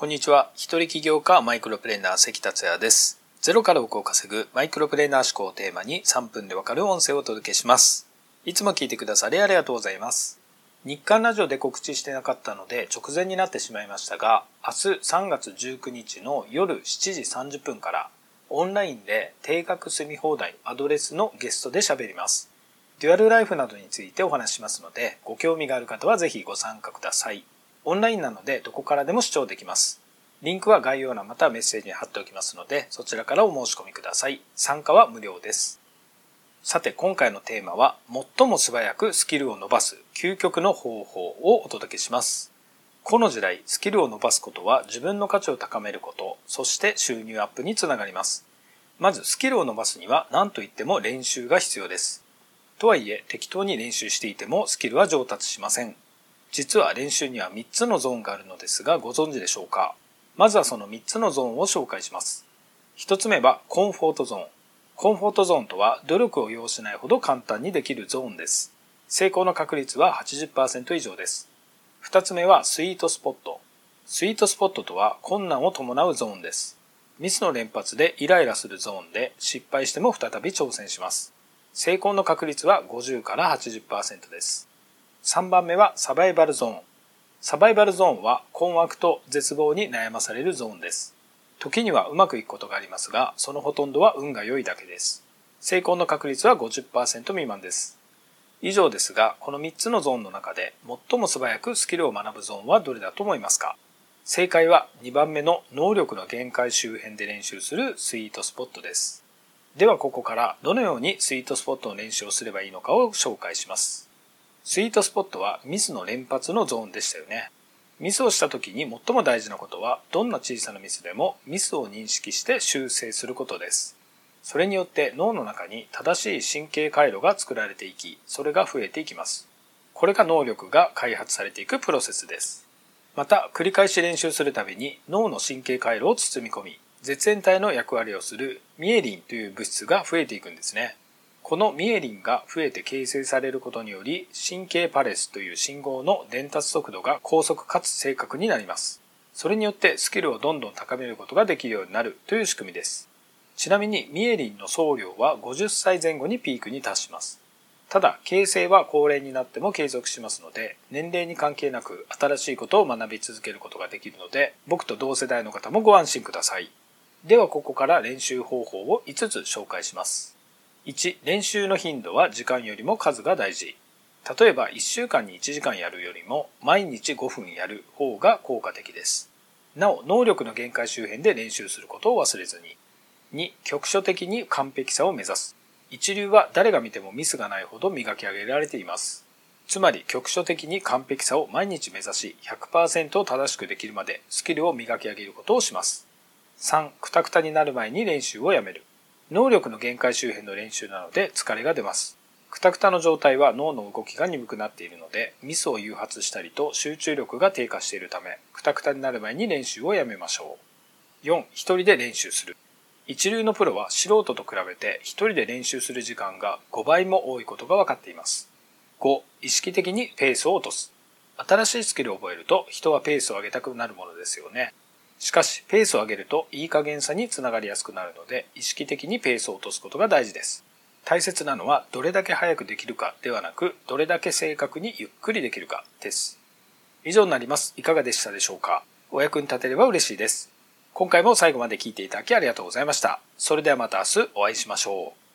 こんにちは。一人起業家マイクロプレーナー関達也です。ゼロから億を稼ぐマイクロプレーナー思考をテーマに3分でわかる音声をお届けします。いつも聞いてくださりありがとうございます。日刊ラジオで告知してなかったので直前になってしまいましたが、明日3月19日の夜7時30分からオンラインで定額住み放題アドレスのゲストで喋ります。デュアルライフなどについてお話しますので、ご興味がある方はぜひご参加ください。オンラインなのでどこからでも視聴できます。リンクは概要欄またはメッセージに貼っておきますので、そちらからお申し込みください。参加は無料です。さて今回のテーマは、最も素早くスキルを伸ばす究極の方法をお届けします。この時代、スキルを伸ばすことは自分の価値を高めること、そして収入アップにつながります。まずスキルを伸ばすには何と言っても練習が必要です。とはいえ適当に練習していてもスキルは上達しません。実は練習には3つのゾーンがあるのですがご存知でしょうか？まずはその3つのゾーンを紹介します。1つ目はコンフォートゾーン。コンフォートゾーンとは努力を要しないほど簡単にできるゾーンです。成功の確率は80%以上です。2つ目はスイートスポット。スイートスポットとは困難を伴うゾーンです。ミスの連発でイライラするゾーンで失敗しても再び挑戦します。成功の確率は50から80%です。3番目はサバイバルゾーン。サバイバルゾーンは困惑と絶望に悩まされるゾーンです。時にはうまくいくことがありますが、そのほとんどは運が良いだけです。成功の確率は50%未満です。以上ですが、この3つのゾーンの中で最も素早くスキルを学ぶゾーンはどれだと思いますか？正解は2番目の能力の限界周辺で練習するスイートスポットです。ではここからどのようにスイートスポットの練習をすればいいのかを紹介します。スイートスポットはミスの連発のゾーンでしたよね。ミスをした時に最も大事なことは、どんな小さなミスでもミスを認識して修正することです。それによって脳の中に正しい神経回路が作られていき、それが増えていきます。これが能力が開発されていくプロセスです。また、繰り返し練習するたびに脳の神経回路を包み込み、絶縁体の役割をするミエリンという物質が増えていくんですね。このミエリンが増えて形成されることにより神経パレスという信号の伝達速度が高速かつ正確になります。それによってスキルをどんどん高めることができるようになるという仕組みです。ちなみにミエリンの総量は50歳前後にピークに達します。ただ、形成は高齢になっても継続しますので、年齢に関係なく新しいことを学び続けることができるので、僕と同世代の方もご安心ください。ではここから練習方法を5つ紹介します。1、練習の頻度は時間よりも数が大事。例えば1週間に1時間やるよりも毎日5分やる方が効果的です。なお、能力の限界周辺で練習することを忘れずに。2、局所的に完璧さを目指す。一流は誰が見てもミスがないほど磨き上げられています。つまり局所的に完璧さを毎日目指し100%正しくできるまでスキルを磨き上げることをします。3、くたくたになる前に練習をやめる。能力の限界周辺の練習なので疲れが出ます。くたくたの状態は脳の動きが鈍くなっているので、ミスを誘発したりと集中力が低下しているため、くたくたになる前に練習をやめましょう。4、一人で練習する。一流のプロは素人と比べて一人で練習する時間が5倍も多いことが分かっています。5、意識的にペースを落とす。新しいスキルを覚えると人はペースを上げたくなるものですよね。しかし、ペースを上げるといい加減さにつながりやすくなるので、意識的にペースを落とすことが大事です。大切なのは、どれだけ早くできるかではなく、どれだけ正確にゆっくりできるかです。以上になります。いかがでしたでしょうか？お役に立てれば嬉しいです。今回も最後まで聞いていただきありがとうございました。それではまた明日お会いしましょう。